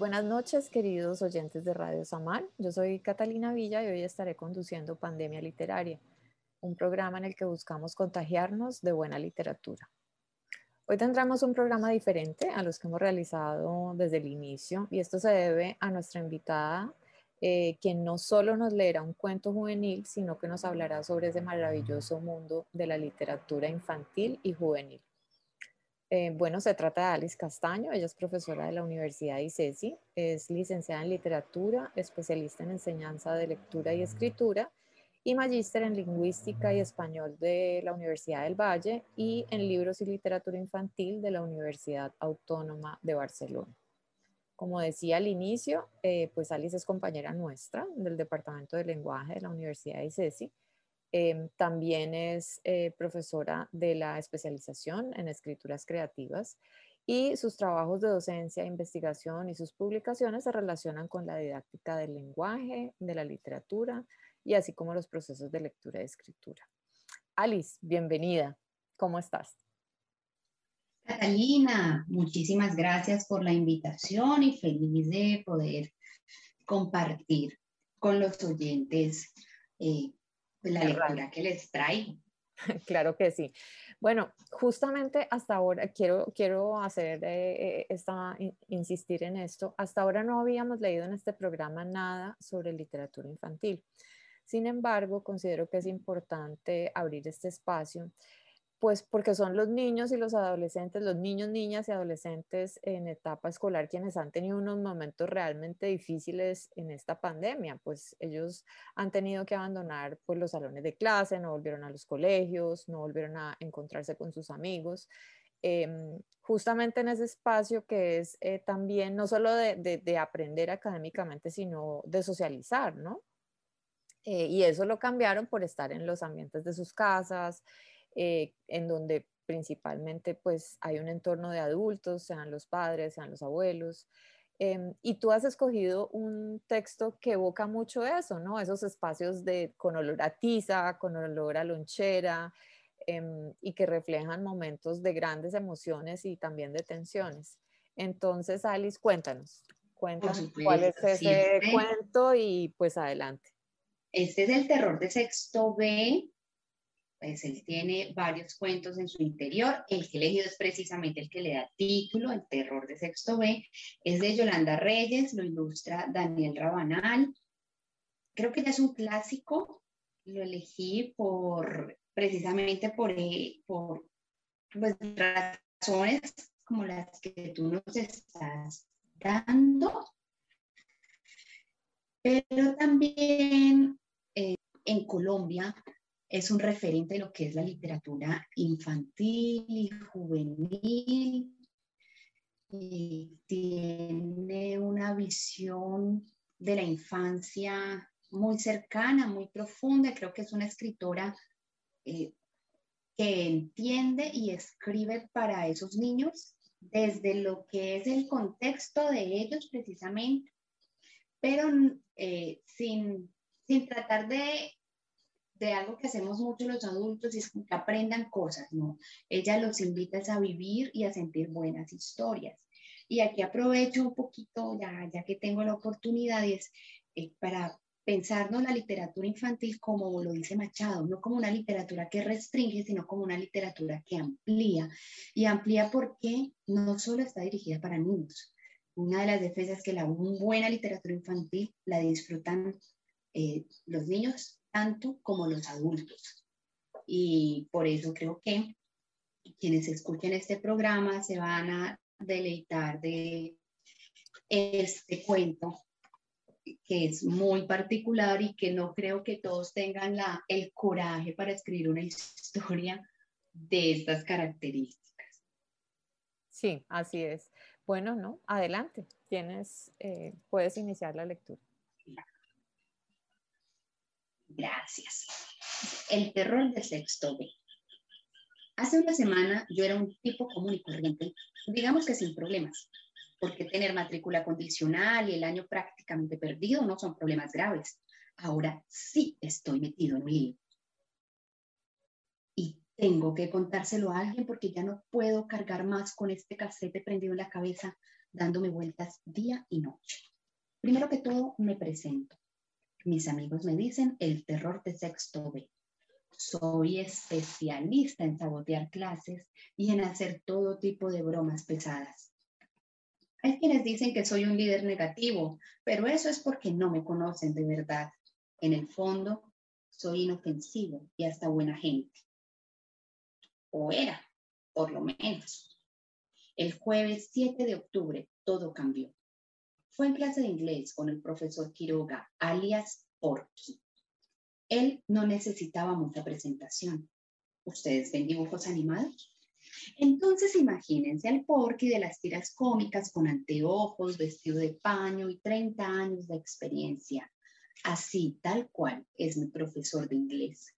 buenas noches, queridos oyentes de Radio Samar. Yo soy Catalina Villa y hoy estaré conduciendo Pandemia Literaria, un programa en el que buscamos contagiarnos de buena literatura. Hoy tendremos un programa diferente a los que hemos realizado desde el inicio y esto se debe a nuestra invitada, eh, quien no solo nos leerá un cuento juvenil, sino que nos hablará sobre ese maravilloso mundo de la literatura infantil y juvenil. Eh, bueno, se trata de Alice Castaño, ella es profesora de la Universidad de ICESI, es licenciada en literatura, especialista en enseñanza de lectura y escritura y magíster en lingüística y español de la Universidad del Valle y en libros y literatura infantil de la Universidad Autónoma de Barcelona. Como decía al inicio, eh, pues Alice es compañera nuestra del Departamento de Lenguaje de la Universidad de ICESI Em, también es eh, profesora de la especialización en escrituras creativas y sus trabajos de docencia, investigación y sus publicaciones se relacionan con la didáctica del lenguaje, de la literatura y así como los procesos de lectura y escritura. Alice, bienvenida. ¿Cómo estás? Catalina, muchísimas gracias por la invitación y feliz de poder compartir con los oyentes eh, la lectura que les traigo. Claro que sí. Bueno, justamente hasta ahora quiero, quiero hacer eh, eh, esta, insistir en esto. Hasta ahora no habíamos leído en este programa nada sobre literatura infantil. Sin embargo, considero que es importante abrir este espacio pues porque son los niños y los adolescentes, los niños, niñas y adolescentes en etapa escolar quienes han tenido unos momentos realmente difíciles en esta pandemia, pues ellos han tenido que abandonar pues los salones de clase, no volvieron a los colegios, no volvieron a encontrarse con sus amigos. Em, justamente en ese espacio que es eh, también no solo de, aprender académicamente, sino de socializar, ¿no? Eh, y eso lo cambiaron por estar en los ambientes de sus casas, eh, en donde principalmente pues hay un entorno de adultos, sean los padres, sean los abuelos. Em, y tú has escogido un texto que evoca mucho eso, ¿no? Esos espacios de, con olor a tiza, con olor a lonchera, em, y que reflejan momentos de grandes emociones y también de tensiones. Entonces, Alice, cuéntanos, cuéntanos cuál es ese cuento y pues adelante. Este es el terror de sexto B pues él tiene varios cuentos en su interior. El que he elegido es precisamente el que le da título, El terror de sexto B. Es de Yolanda Reyes, lo ilustra Daniel Rabanal. Creo que ya es un clásico. Lo elegí por, precisamente por, eh, por pues, razones como las que tú nos estás dando. Pero también eh, en Colombia es un referente de lo que es la literatura infantil y juvenil. Y tiene una visión de la infancia muy cercana, muy profunda. Creo que es una escritora eh, que entiende y escribe para esos niños desde lo que es el contexto de ellos precisamente, pero eh, sin, sin tratar de de algo que hacemos mucho los adultos y es que aprendan cosas, ¿no? Ella los invita a vivir y a sentir buenas historias. Y aquí aprovecho un poquito, ya, ya que tengo la oportunidad, es eh, para pensarnos la literatura infantil como lo dice Machado, no como una literatura que restringe, sino como una literatura que amplía. Y amplía porque no solo está dirigida para niños. Una de las defensas es que la buena literatura infantil la disfrutan eh, los niños tanto como los adultos. Y por eso creo que quienes escuchen este programa se van a deleitar de este cuento que es muy particular y que no creo que todos tengan la, el coraje para escribir una historia de estas características. Sí, así es. Bueno, no, adelante, tienes, eh, puedes iniciar la lectura. Gracias. El terror del sexto B. Hace una semana yo era un tipo común y corriente, digamos que sin problemas, porque tener matrícula condicional y el año prácticamente perdido no son problemas graves. Ahora sí estoy metido en un lío. Y tengo que contárselo a alguien porque ya no puedo cargar más con este casete prendido en la cabeza dándome vueltas día y noche. Primero que todo, me presento. Mis amigos me dicen el terror de sexto B. Soy especialista en sabotear clases y en hacer todo tipo de bromas pesadas. Hay quienes dicen que soy un líder negativo, pero eso es porque no me conocen de verdad. En el fondo, soy inofensivo y hasta buena gente. O era, por lo menos. El jueves 7 de octubre todo cambió. En clase de inglés con el profesor Quiroga, alias Porky. Él no necesitaba mucha presentación. ¿Ustedes ven dibujos animados? Entonces imagínense al Porky de las tiras cómicas con anteojos, vestido de paño y 30 años de experiencia. Así, tal cual, es mi profesor de inglés.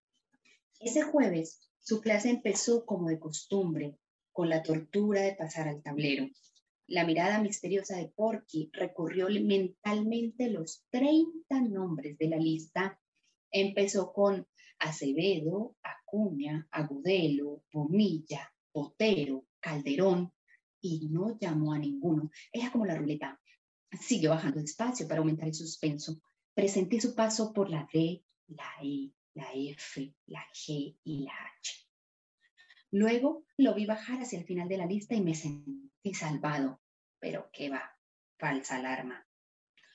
Ese jueves, su clase empezó como de costumbre, con la tortura de pasar al tablero. La mirada misteriosa de Porky recorrió mentalmente los 30 nombres de la lista. Empezó con Acevedo, Acuña, Agudelo, Bonilla, Botero, Calderón y no llamó a ninguno. Era como la ruleta. Siguió bajando despacio para aumentar el suspenso. Presenté su paso por la D, la E, la F, la G y la H. Luego lo vi bajar hacia el final de la lista y me sentí salvado. Pero qué va, falsa alarma.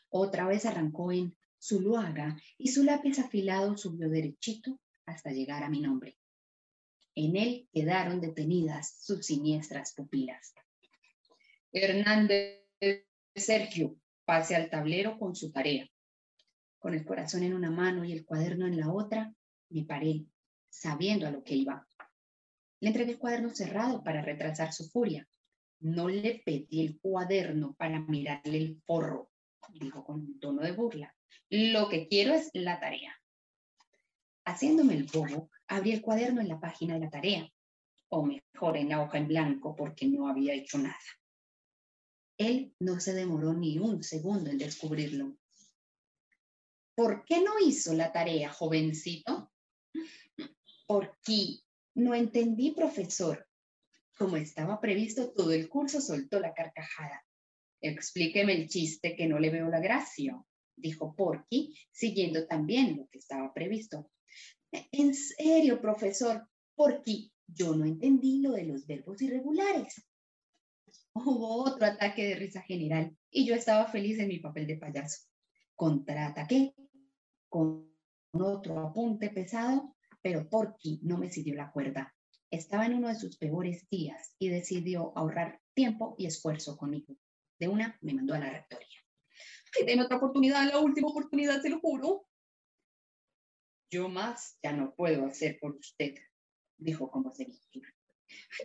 Otra vez arrancó en Zuluaga y su lápiz afilado subió derechito hasta llegar a mi nombre. En él quedaron detenidas sus siniestras pupilas. Hernández Sergio, pase al tablero con su tarea. Con el corazón en una mano y el cuaderno en la otra, me paré, sabiendo a lo que iba. Le entregué el cuaderno cerrado para retrasar su furia. No le pedí el cuaderno para mirarle el forro, dijo con un tono de burla. Lo que quiero es la tarea. Haciéndome el bobo, abrí el cuaderno en la página de la tarea, o mejor en la hoja en blanco porque no había hecho nada. Él no se demoró ni un segundo en descubrirlo. ¿Por qué no hizo la tarea, jovencito? Porque no entendí, profesor. Como estaba previsto todo el curso, soltó la carcajada. Explíqueme el chiste que no le veo la gracia, dijo Porky, siguiendo también lo que estaba previsto. En serio, profesor, porque yo no entendí lo de los verbos irregulares. Hubo otro ataque de risa general y yo estaba feliz en mi papel de payaso. Contraataqué con otro apunte pesado, pero Porky no me siguió la cuerda. Estaba en uno de sus peores días y decidió ahorrar tiempo y esfuerzo conmigo. De una me mandó a la rectoría. Ay, otra oportunidad, la última oportunidad, se lo juro. Yo más ya no puedo hacer por usted, dijo con voz de víctima.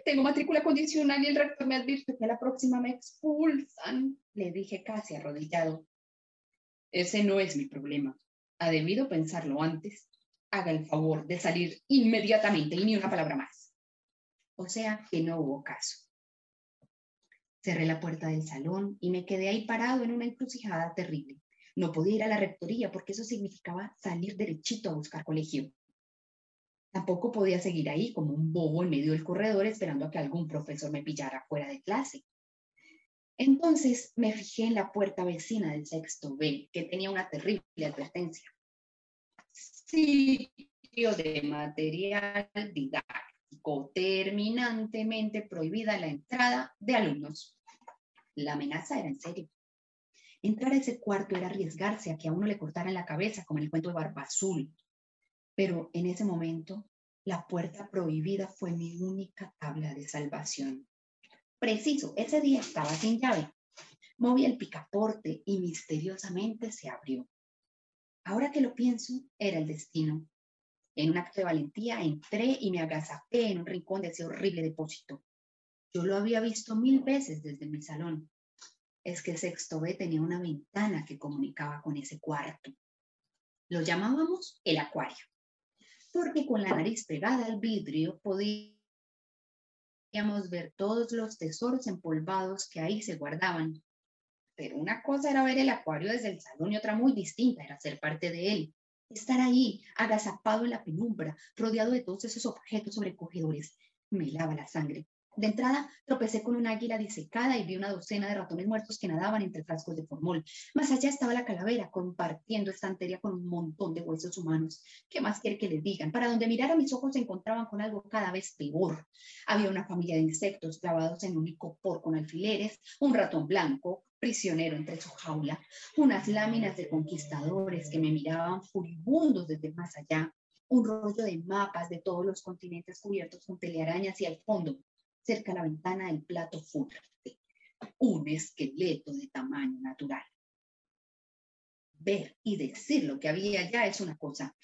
Tengo matrícula condicional y el rector me advierte que a la próxima me expulsan, le dije casi arrodillado. Ese no es mi problema. Ha debido pensarlo antes. Haga el favor de salir inmediatamente y ni una palabra más. O sea que no hubo caso. Cerré la puerta del salón y me quedé ahí parado en una encrucijada terrible. No podía ir a la rectoría porque eso significaba salir derechito a buscar colegio. Tampoco podía seguir ahí como un bobo en medio del corredor esperando a que algún profesor me pillara fuera de clase. Entonces me fijé en la puerta vecina del sexto B, que tenía una terrible advertencia. Sitio de material didáctico, terminantemente prohibida la entrada de alumnos. La amenaza era en serio. Entrar a ese cuarto era arriesgarse a que a uno le cortaran la cabeza, como en el cuento de Barba Azul. Pero en ese momento, la puerta prohibida fue mi única tabla de salvación. Preciso, ese día estaba sin llave. Moví el picaporte y misteriosamente se abrió. Ahora que lo pienso, era el destino. En un acto de valentía entré y me agazapé en un rincón de ese horrible depósito. Yo lo había visto mil veces desde mi salón, es que sexto B tenía una ventana que comunicaba con ese cuarto. Lo llamábamos el acuario, porque con la nariz pegada al vidrio podíamos ver todos los tesoros empolvados que ahí se guardaban. Pero una cosa era ver el acuario desde el salón y otra muy distinta era ser parte de él. Estar ahí, agazapado en la penumbra, rodeado de todos esos objetos sobrecogedores, me lava la sangre. De entrada, tropecé con un águila disecada y vi una docena de ratones muertos que nadaban entre frascos de formol. Más allá estaba la calavera, compartiendo estantería con un montón de huesos humanos. ¿Qué más quiere que les digan? Para donde mirara mis ojos se encontraban con algo cada vez peor. Había una familia de insectos clavados en un icopor con alfileres, un ratón blanco, prisionero entre su jaula, unas láminas de conquistadores que me miraban furibundos desde más allá, un rollo de mapas de todos los continentes cubiertos con telarañas y al fondo cerca de la ventana del plato fuerte, un esqueleto de tamaño natural. Ver y decir lo que había allá es una cosa.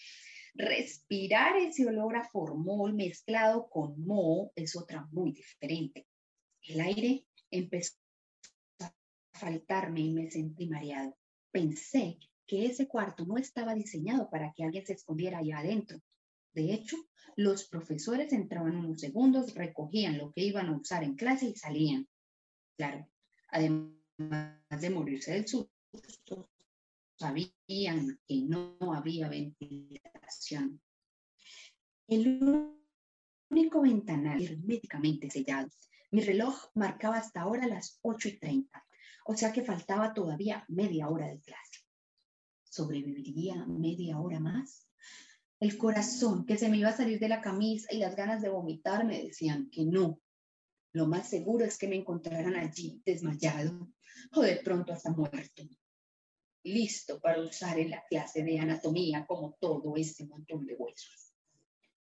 Respirar ese olor a formol mezclado con moho es otra muy diferente. El aire empezó a faltarme y me sentí mareado. Pensé que ese cuarto no estaba diseñado para que alguien se escondiera allá adentro. De hecho, los profesores entraban unos segundos, recogían lo que iban a usar en clase y salían. Claro, además de morirse del susto, sabían que no había ventilación. El único ventanal herméticamente sellado. Mi reloj marcaba hasta ahora las 8 y 30, o sea que faltaba todavía media hora de clase. ¿Sobreviviría media hora más? el corazón, que se me iba a salir de la camisa y las ganas de vomitar me decían que no. Lo más seguro es que me encontraran allí desmayado o de pronto hasta muerto, listo para usar en la clase de anatomía como todo ese montón de huesos.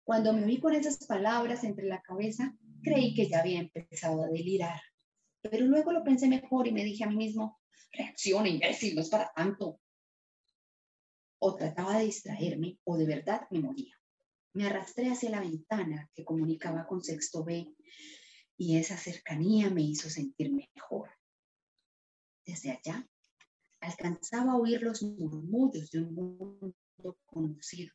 Cuando me vi con esas palabras entre la cabeza, creí que ya había empezado a delirar. Pero luego lo pensé mejor y me dije a mí mismo, reacciona, imbécil, no es para tanto o trataba de distraerme o de verdad me moría. Me arrastré hacia la ventana que comunicaba con sexto B y esa cercanía me hizo sentir mejor. Desde allá alcanzaba a oír los murmullos de un mundo conocido.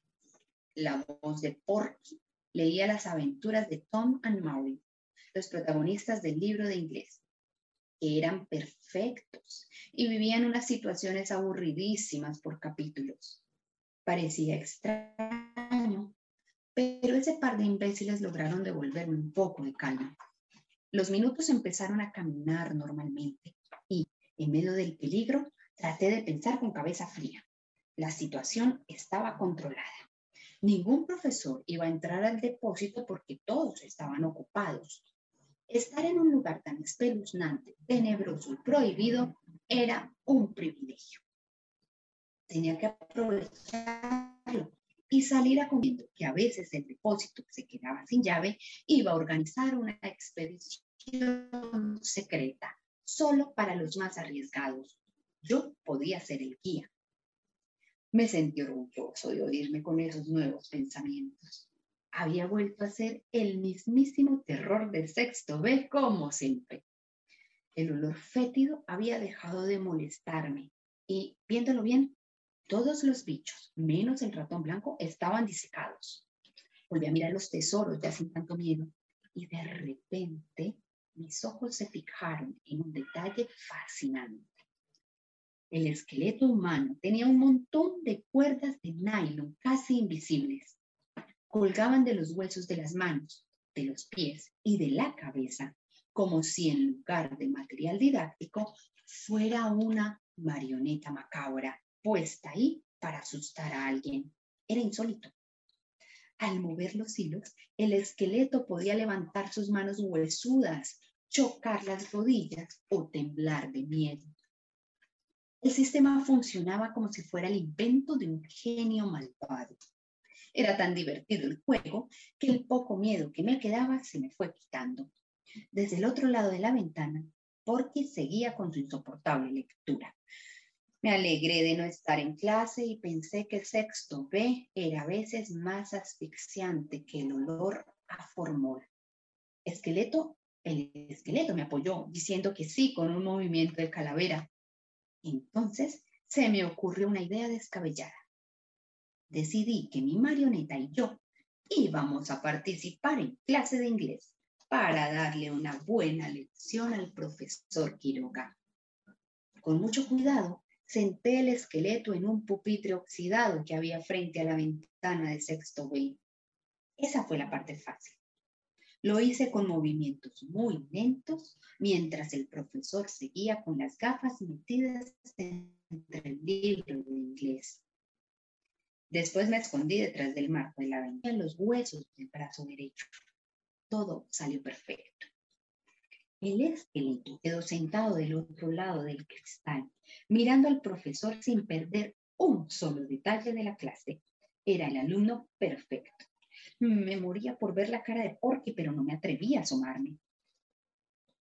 La voz de Porky leía las aventuras de Tom and Mary, los protagonistas del libro de inglés eran perfectos y vivían unas situaciones aburridísimas por capítulos. Parecía extraño, pero ese par de imbéciles lograron devolverme un poco de calma. Los minutos empezaron a caminar normalmente y, en medio del peligro, traté de pensar con cabeza fría. La situación estaba controlada. Ningún profesor iba a entrar al depósito porque todos estaban ocupados Estar en un lugar tan espeluznante, tenebroso y prohibido era un privilegio. Tenía que aprovecharlo y salir a comiendo que a veces el depósito se quedaba sin llave iba a organizar una expedición secreta solo para los más arriesgados. Yo podía ser el guía. Me sentí orgulloso de oírme con esos nuevos pensamientos había vuelto a ser el mismísimo terror del sexto B como siempre. El olor fétido había dejado de molestarme y, viéndolo bien, todos los bichos, menos el ratón blanco, estaban disecados. Volví a mirar los tesoros ya sin tanto miedo y de repente mis ojos se fijaron en un detalle fascinante. El esqueleto humano tenía un montón de cuerdas de nylon casi invisibles colgaban de los huesos de las manos, de los pies y de la cabeza, como si en lugar de material didáctico fuera una marioneta macabra puesta ahí para asustar a alguien. Era insólito. Al mover los hilos, el esqueleto podía levantar sus manos huesudas, chocar las rodillas o temblar de miedo. El sistema funcionaba como si fuera el invento de un genio malvado. Era tan divertido el juego que el poco miedo que me quedaba se me fue quitando. Desde el otro lado de la ventana, Porky seguía con su insoportable lectura. Me alegré de no estar en clase y pensé que sexto B era a veces más asfixiante que el olor a formol. Esqueleto, el esqueleto me apoyó diciendo que sí con un movimiento de calavera. Entonces se me ocurrió una idea descabellada decidí que mi marioneta y yo íbamos a participar en clase de inglés para darle una buena lección al profesor Quiroga. Con mucho cuidado, senté el esqueleto en un pupitre oxidado que había frente a la ventana de sexto B. Esa fue la parte fácil. Lo hice con movimientos muy lentos mientras el profesor seguía con las gafas metidas entre el libro de inglés. Después me escondí detrás del marco de la ventana en los huesos del brazo derecho. Todo salió perfecto. El esqueleto quedó sentado del otro lado del cristal, mirando al profesor sin perder un solo detalle de la clase. Era el alumno perfecto. Me moría por ver la cara de Porky, pero no me atrevía a asomarme.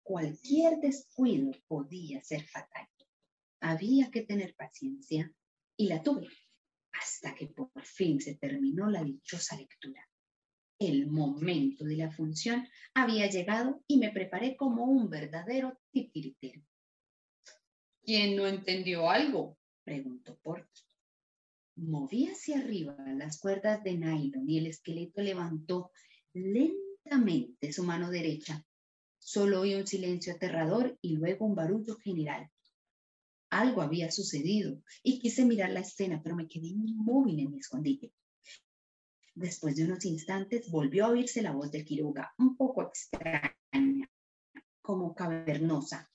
Cualquier descuido podía ser fatal. Había que tener paciencia y la tuve hasta que por fin se terminó la dichosa lectura. El momento de la función había llegado y me preparé como un verdadero titiritero. ¿Quién no entendió algo? preguntó Porky. Moví hacia arriba las cuerdas de nylon y el esqueleto levantó lentamente su mano derecha. Solo oí un silencio aterrador y luego un barullo general. Algo había sucedido y quise mirar la escena, pero me quedé inmóvil en mi escondite. Después de unos instantes volvió a oírse la voz de Quiroga, un poco extraña, como cavernosa.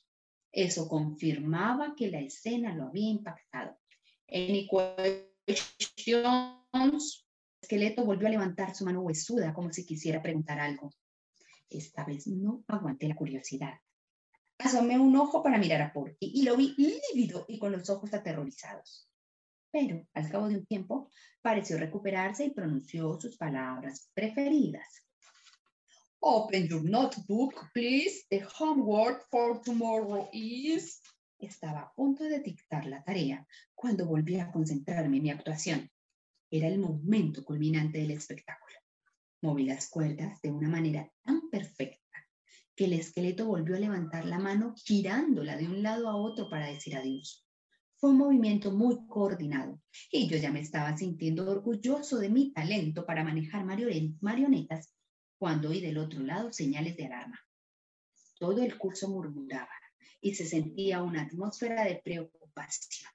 Eso confirmaba que la escena lo había impactado. Any el esqueleto volvió a levantar su mano huesuda como si quisiera preguntar algo. Esta vez no aguanté la curiosidad. Asomé un ojo para mirar a Porky y lo vi lívido y con los ojos aterrorizados. Pero al cabo de un tiempo pareció recuperarse y pronunció sus palabras preferidas. Open your notebook, please. The homework for tomorrow is... Estaba a punto de dictar la tarea cuando volví a concentrarme en mi actuación. Era el momento culminante del espectáculo. Moví las cuerdas de una manera tan perfecta que el esqueleto volvió a levantar la mano girándola de un lado a otro para decir adiós. Fue un movimiento muy coordinado y yo ya me estaba sintiendo orgulloso de mi talento para manejar marionetas cuando oí del otro lado señales de alarma. Todo el curso murmuraba y se sentía una atmósfera de preocupación.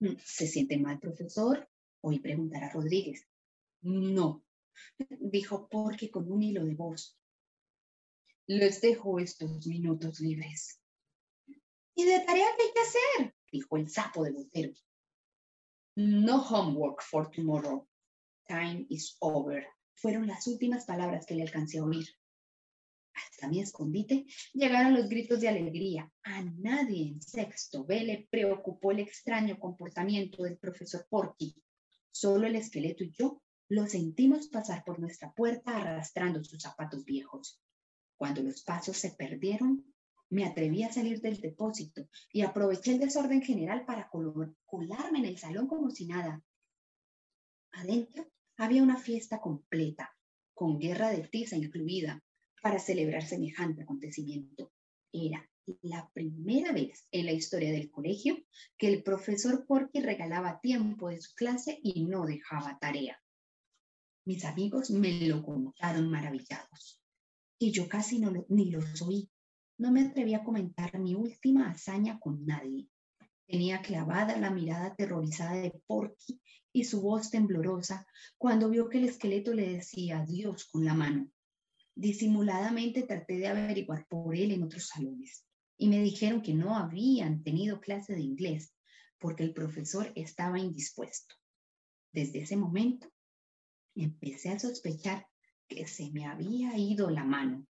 Mm, ¿Se siente mal, profesor? Oí preguntar a Rodríguez. No, dijo Porque con un hilo de voz. Les dejo estos minutos libres. ¿Y de tarea qué hay que hacer? dijo el sapo de Botero. No homework for tomorrow. Time is over. Fueron las últimas palabras que le alcancé a oír hasta mi escondite, llegaron los gritos de alegría. A nadie en sexto B le preocupó el extraño comportamiento del profesor Porky. Solo el esqueleto y yo lo sentimos pasar por nuestra puerta arrastrando sus zapatos viejos. Cuando los pasos se perdieron, me atreví a salir del depósito y aproveché el desorden general para colarme en el salón como si nada. Adentro había una fiesta completa, con guerra de tiza incluida, para celebrar semejante acontecimiento. Era la primera vez en la historia del colegio que el profesor Porky regalaba tiempo de su clase y no dejaba tarea. Mis amigos me lo contaron maravillados y yo casi no ni los oí. No me atreví a comentar mi última hazaña con nadie. Tenía clavada la mirada aterrorizada de Porky y su voz temblorosa cuando vio que el esqueleto le decía adiós con la mano. Disimuladamente traté de averiguar por él en otros salones y me dijeron que no habían tenido clase de inglés porque el profesor estaba indispuesto. Desde ese momento empecé a sospechar que se me había ido la mano.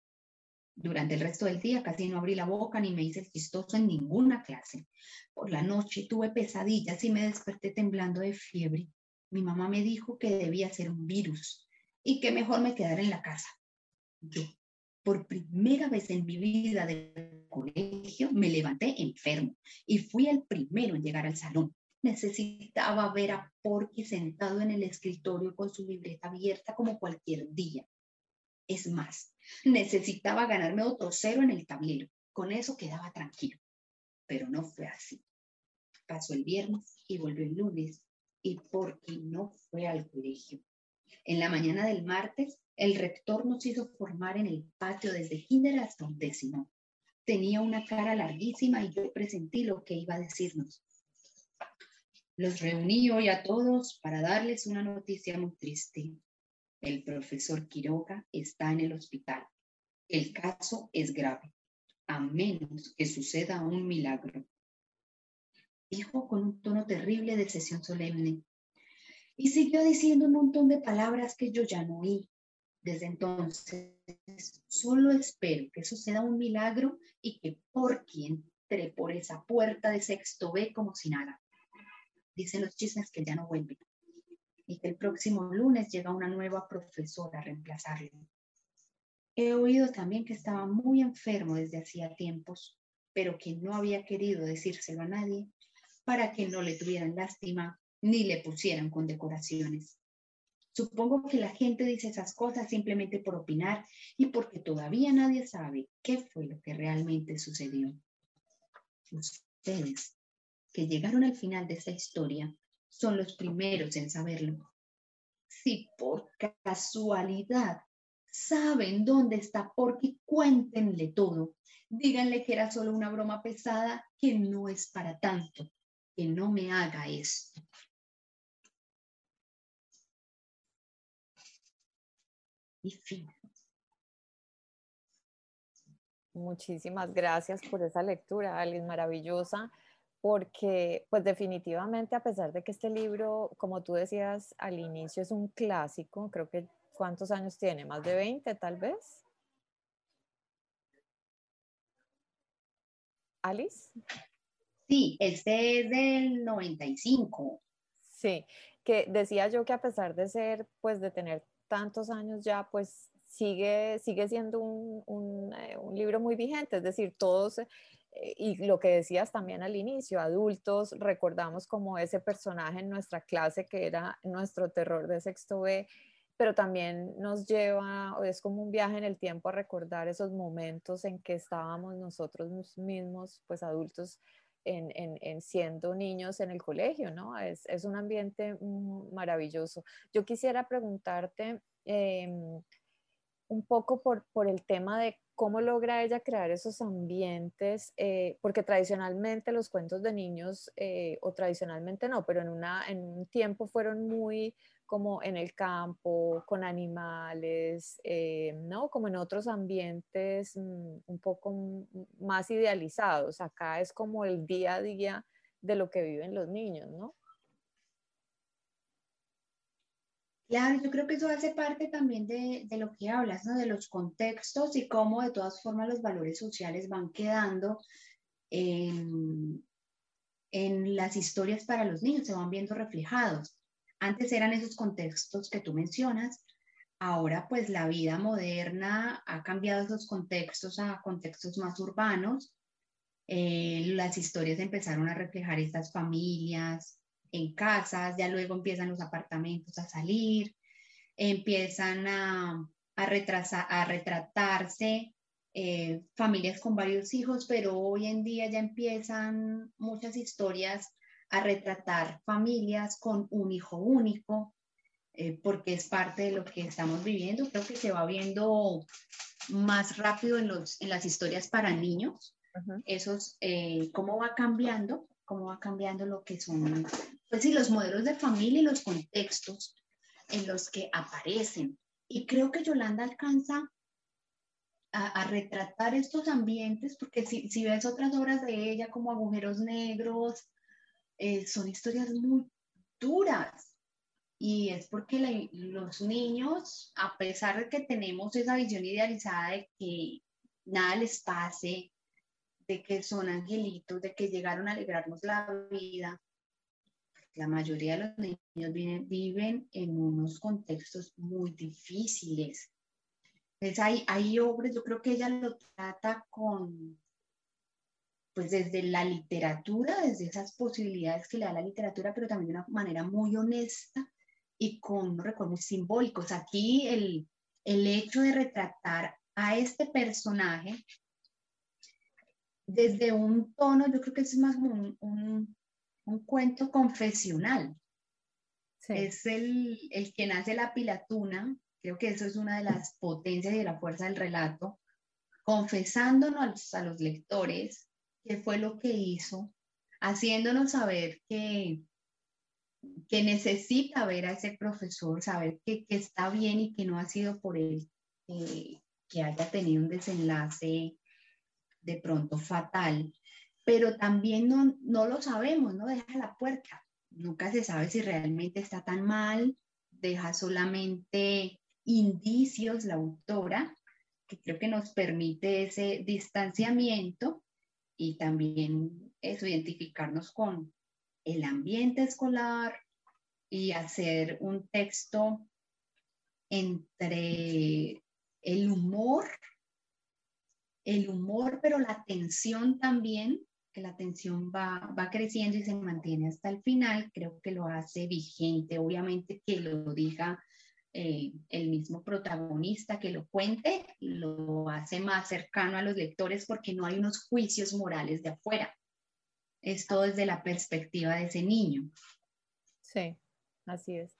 Durante el resto del día casi no abrí la boca ni me hice chistoso en ninguna clase. Por la noche tuve pesadillas y me desperté temblando de fiebre. Mi mamá me dijo que debía ser un virus y que mejor me quedara en la casa. Yo, por primera vez en mi vida de colegio, me levanté enfermo y fui el primero en llegar al salón. Necesitaba ver a Porky sentado en el escritorio con su libreta abierta como cualquier día. Es más, necesitaba ganarme otro cero en el tablero. Con eso quedaba tranquilo. Pero no fue así. Pasó el viernes y volvió el lunes y Porky no fue al colegio. En la mañana del martes el rector nos hizo formar en el patio desde kinder hasta un décimo. Tenía una cara larguísima y yo presentí lo que iba a decirnos. Los reuní hoy a todos para darles una noticia muy triste. El profesor Quiroga está en el hospital. El caso es grave, a menos que suceda un milagro. Dijo con un tono terrible de sesión solemne. Y siguió diciendo un montón de palabras que yo ya no oí. Desde entonces, solo espero que suceda un milagro y que por quien entre por esa puerta de sexto B como si nada. Dicen los chismes que ya no vuelve y que el próximo lunes llega una nueva profesora a reemplazarlo. He oído también que estaba muy enfermo desde hacía tiempos, pero que no había querido decírselo a nadie para que no le tuvieran lástima ni le pusieran condecoraciones. Supongo que la gente dice esas cosas simplemente por opinar y porque todavía nadie sabe qué fue lo que realmente sucedió. Ustedes, que llegaron al final de esta historia, son los primeros en saberlo. Si por casualidad saben dónde está porque cuéntenle todo. Díganle que era solo una broma pesada, que no es para tanto, que no me haga esto. Y fin. Muchísimas gracias por esa lectura, Alice, maravillosa, porque pues definitivamente a pesar de que este libro, como tú decías al inicio, es un clásico, creo que ¿cuántos años tiene? ¿Más de 20 tal vez? Alice. Sí, este es del 95. Sí, que decía yo que a pesar de ser, pues de tener tantos años ya, pues sigue, sigue siendo un, eh, un, libro muy vigente, es decir, todos, y lo que decías también al inicio, adultos, recordamos como ese personaje en nuestra clase que era nuestro terror de sexto B, pero también nos lleva, es como un viaje en el tiempo a recordar esos momentos en que estábamos nosotros mismos, pues adultos, en, siendo niños en el colegio, ¿no? Es, un ambiente maravilloso. Yo quisiera preguntarte em, un poco por, el tema de cómo logra ella crear esos ambientes, eh, porque tradicionalmente los cuentos de niños, eh, o tradicionalmente no, pero en, una, en un tiempo fueron muy como en el campo, con animales, eh, ¿no? Como en otros ambientes mm, un poco más idealizados. Acá es como el día a día de lo que viven los niños, ¿no? Claro, yo creo que eso hace parte también de, de, lo que hablas, ¿no? De los contextos y cómo de todas formas los valores sociales van quedando en, en las historias para los niños, se van viendo reflejados. Antes eran esos contextos que tú mencionas, ahora pues la vida moderna ha cambiado esos contextos a contextos más urbanos. Eh, las historias empezaron a reflejar estas familias en casas, ya luego empiezan los apartamentos a salir, empiezan a, a, a retratarse eh, familias con varios hijos, pero hoy en día ya empiezan muchas historias a retratar familias con un hijo único, eh, porque es parte de lo que estamos viviendo. Creo que se va viendo más rápido en, los, en las historias para niños, esos, eh, cómo va cambiando, cómo va cambiando lo que son, pues sí, los modelos de familia y los contextos en los que aparecen. Y creo que Yolanda alcanza a, retratar estos ambientes, porque si, si, ves otras obras de ella como Agujeros Negros, eh, son historias muy duras. Y es porque los niños, a pesar de que tenemos esa visión idealizada de que nada les pase, de que son angelitos, de que llegaron a alegrarnos la vida, la mayoría de los niños viven, viven en unos contextos muy difíciles. Entonces hay, hay obras, yo creo que ella lo trata con, pues desde la literatura, desde esas posibilidades que le da la literatura, pero también de una manera muy honesta y con recuerdos simbólicos. Aquí el, el hecho de retratar a este personaje desde un tono, yo creo que es más un, un, un cuento confesional. Es el, el que nace la pilatuna, creo que eso es una de las potencias y de la fuerza del relato, confesándonos a los lectores qué fue lo que hizo, haciéndonos saber que que necesita ver a ese profesor, saber que, que está bien y que no ha sido por él eh, que haya tenido un desenlace de pronto fatal, pero también no, no lo sabemos, no deja la puerta. Nunca se sabe si realmente está tan mal, deja solamente indicios la autora, que creo que nos permite ese distanciamiento y también eso, identificarnos con el ambiente escolar y hacer un texto entre el humor, el humor, pero la tensión también, que la tensión va, va creciendo y se mantiene hasta el final, creo que lo hace vigente. Obviamente que lo diga eh, el mismo protagonista, que lo cuente, lo hace más cercano a los lectores porque no hay unos juicios morales de afuera. Es todo desde la perspectiva de ese niño. Sí, así es.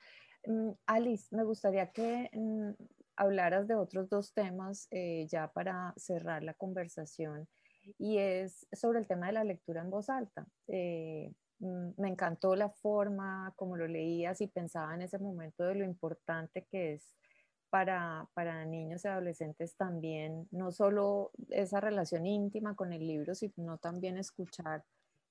Mm, Alice, me gustaría que mm, hablaras de otros dos temas eh, ya para cerrar la conversación y es sobre el tema de la lectura en voz alta. Eh, mm, me encantó la forma como lo leías y pensaba en ese momento de lo importante que es para, para niños y adolescentes también, no solo esa relación íntima con el libro, sino también escuchar,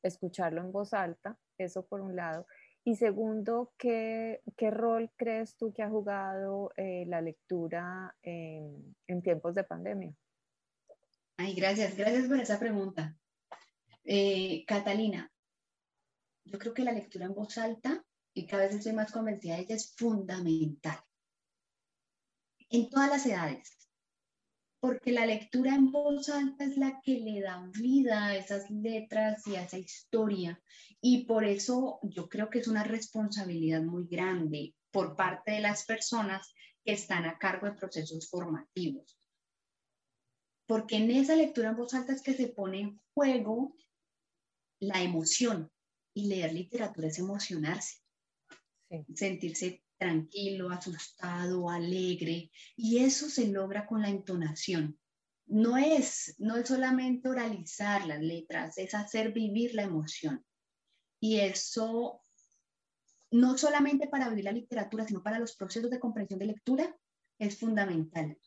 escucharlo en voz alta, eso por un lado. Y segundo, ¿qué, qué rol crees tú que ha jugado eh, la lectura en, en, tiempos de pandemia? Ay, gracias, gracias por esa pregunta. Eh, Catalina, yo creo que la lectura en voz alta, y cada vez estoy más convencida de ella, es fundamental. En todas las edades, porque la lectura en voz alta es la que le da vida a esas letras y a esa historia. Y por eso yo creo que es una responsabilidad muy grande por parte de las personas que están a cargo de procesos formativos. Porque en esa lectura en voz alta es que se pone en juego la emoción. Y leer literatura es emocionarse, sentirse tranquilo, asustado, alegre, y eso se logra con la entonación. No es, no es solamente oralizar las letras, es hacer vivir la emoción. Y eso, no solamente para vivir la literatura, sino para los procesos de comprensión de lectura, es fundamental.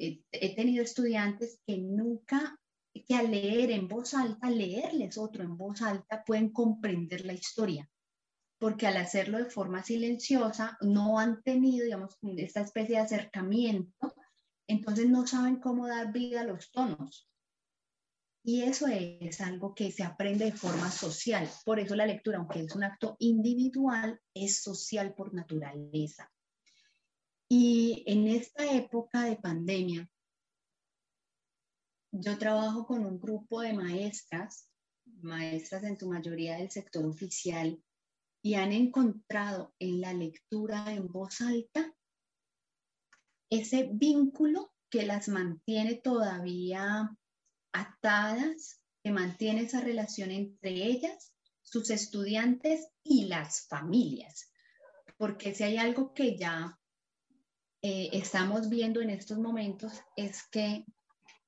He tenido estudiantes que nunca, que al leer en voz alta, leerles otro en voz alta, pueden comprender la historia porque al hacerlo de forma silenciosa no han tenido, digamos, esta especie de acercamiento, entonces no saben cómo dar vida a los tonos. Y eso es algo que se aprende de forma social. Por eso la lectura, aunque es un acto individual, es social por naturaleza. Y en esta época de pandemia, yo trabajo con un grupo de maestras, maestras en su mayoría del sector oficial, y han encontrado en la lectura en voz alta ese vínculo que las mantiene todavía atadas, que mantiene esa relación entre ellas, sus estudiantes y las familias. Porque si hay algo que ya eh, estamos viendo en estos momentos es que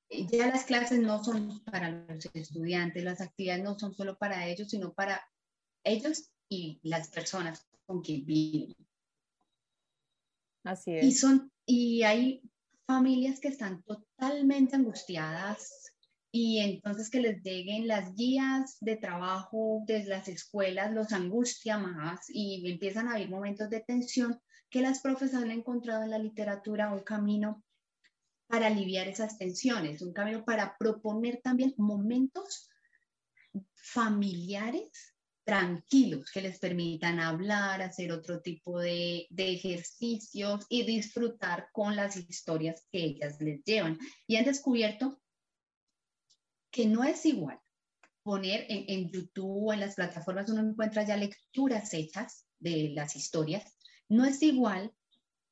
ya las clases no son para los estudiantes, las actividades no son solo para ellos, sino para ellos y las personas con quien viven. Así es. Y, son, y hay familias que están totalmente angustiadas y entonces que les lleguen las guías de trabajo desde las escuelas los angustia más y empiezan a haber momentos de tensión que las profes han encontrado en la literatura un camino para aliviar esas tensiones, un camino para proponer también momentos familiares tranquilos, que les permitan hablar, hacer otro tipo de, ejercicios y disfrutar con las historias que ellas les llevan. Y han descubierto que no es igual poner en, en YouTube o en las plataformas uno encuentra ya lecturas hechas de las historias, no es igual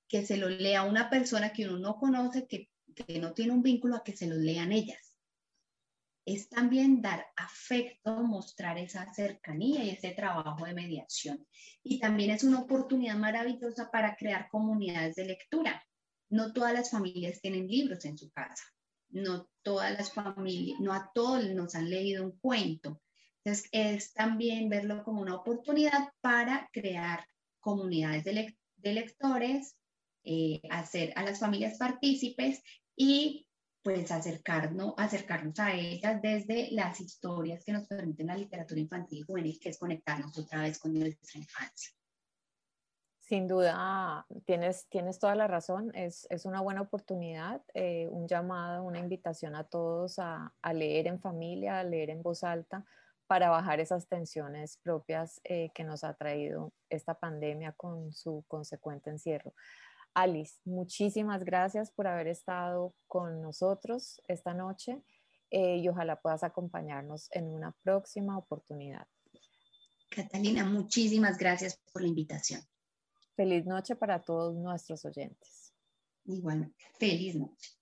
que se lo lea una persona que uno no conoce, que, que no tiene un vínculo, a que se lo lean ellas es también dar afecto, mostrar esa cercanía y ese trabajo de mediación. Y también es una oportunidad maravillosa para crear comunidades de lectura. No todas las familias tienen libros en su casa, no todas las familias, no a todos nos han leído un cuento, Entonces, es también verlo como una oportunidad para crear comunidades de, lectores, eh, hacer a las familias partícipes y pues acercarnos, acercarnos a ellas desde las historias que nos permiten la literatura infantil y juvenil, que es conectarnos otra vez con nuestra infancia. Sin duda, tienes, tienes toda la razón, es, es una buena oportunidad, eh, un llamado, una invitación a todos a, a, leer en familia, a leer en voz alta, para bajar esas tensiones propias eh, que nos ha traído esta pandemia con su consecuente encierro. Alice, muchísimas gracias por haber estado con nosotros esta noche eh, y ojalá puedas acompañarnos en una próxima oportunidad. Catalina, muchísimas gracias por la invitación. Feliz noche para todos nuestros oyentes. Igualmente, feliz noche.